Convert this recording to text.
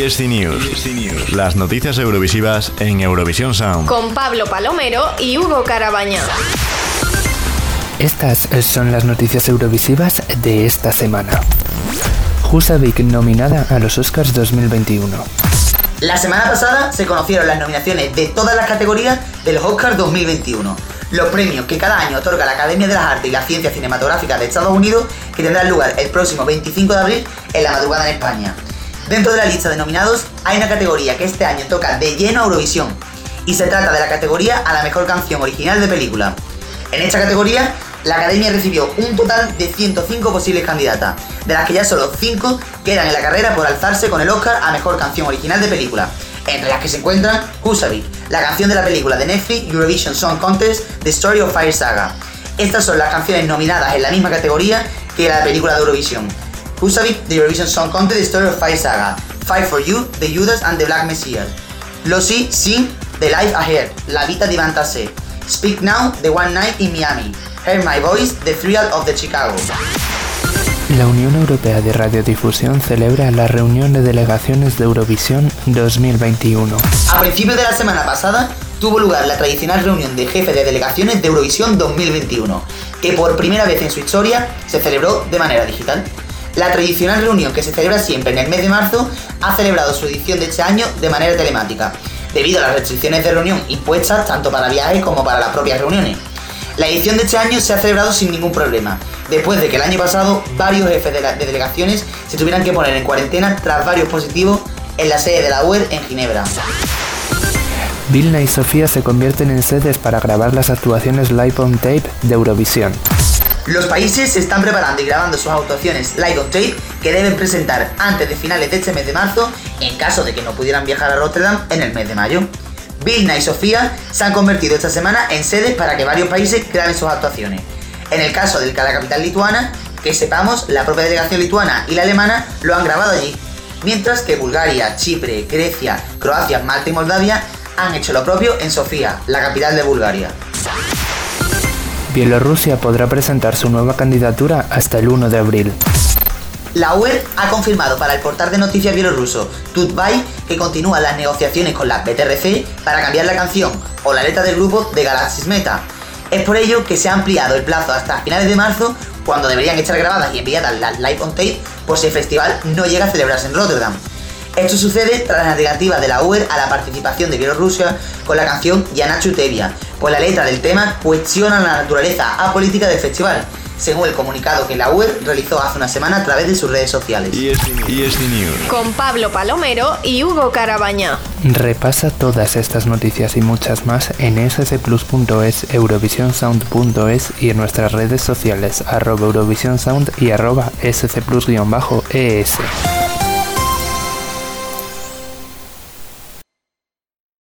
ESC News. Las noticias eurovisivas en Eurovisión Sound. Con Pablo Palomero y Hugo Carabaña. Estas son las noticias eurovisivas de esta semana. Husavik nominada a los Oscars 2021. La semana pasada se conocieron las nominaciones de todas las categorías de los Oscars 2021, los premios que cada año otorga la Academia de las Artes y la Ciencia Cinematográfica de Estados Unidos, que tendrán lugar el próximo 25 de abril en la madrugada en España. Dentro de la lista de nominados hay una categoría que este año toca de lleno a Eurovisión, y se trata de la categoría a la mejor canción original de película. En esta categoría, la Academia recibió un total de 105 posibles candidatas, de las que ya solo 5 quedan en la carrera por alzarse con el Oscar a Mejor Canción Original de Película, entre las que se encuentran Husavik, la canción de la película de Netflix Eurovision Song Contest The Story of Fire Saga. Estas son las canciones nominadas en la misma categoría que la película de Eurovisión. Husavik, The Eurovision Song Contest The Story of Fire Saga, Fight for You, The Judas and the Black Messiah, Losi, Sing, The Life Ahead, La Vita di Vantasé, Speak Now, The One Night in Miami, Hear My Voice, The Thrill of the Chicago. La Unión Europea de Radiodifusión celebra la reunión de delegaciones de Eurovisión 2021. A principios de la semana pasada tuvo lugar la tradicional reunión de jefes de delegaciones de Eurovisión 2021, que por primera vez en su historia se celebró de manera digital. La tradicional reunión que se celebra siempre en el mes de marzo ha celebrado su edición de este año de manera telemática, debido a las restricciones de reunión impuestas tanto para viajes como para las propias reuniones. La edición de este año se ha celebrado sin ningún problema, después de que el año pasado varios jefes de, delegaciones se tuvieran que poner en cuarentena tras varios positivos en la sede de la UER en Ginebra. Vilna y Sofía se convierten en sedes para grabar las actuaciones live on tape de Eurovisión. Los países se están preparando y grabando sus actuaciones live on tape que deben presentar antes de finales de este mes de marzo en caso de que no pudieran viajar a Rotterdam en el mes de mayo. Vilna y Sofía se han convertido esta semana en sedes para que varios países graben sus actuaciones. En el caso de la capital lituana, que sepamos, la propia delegación lituana y la alemana lo han grabado allí, mientras que Bulgaria, Chipre, Grecia, Croacia, Malta y Moldavia han hecho lo propio en Sofía, la capital de Bulgaria. Bielorrusia podrá presentar su nueva candidatura hasta el 1 de abril. La UER ha confirmado para el portal de noticias bielorruso Tutbay que continúan las negociaciones con la BTRC para cambiar la canción o la letra del grupo de Galaxy Meta. Es por ello que se ha ampliado el plazo hasta finales de marzo, cuando deberían estar grabadas y enviadas las live on tape, si el festival no llega a celebrarse en Rotterdam. Esto sucede tras la negativa de la UER a la participación de Bielorrusia con la canción Yana Chutevia, pues la letra del tema cuestiona la naturaleza apolítica del festival, según el comunicado que la UER realizó hace una semana a través de sus redes sociales. Con Pablo Palomero y Hugo Carabaña. Repasa todas estas noticias y muchas más en scplus.es, eurovisionsound.es y en nuestras redes sociales arroba eurovisionsound y arroba scplus-es.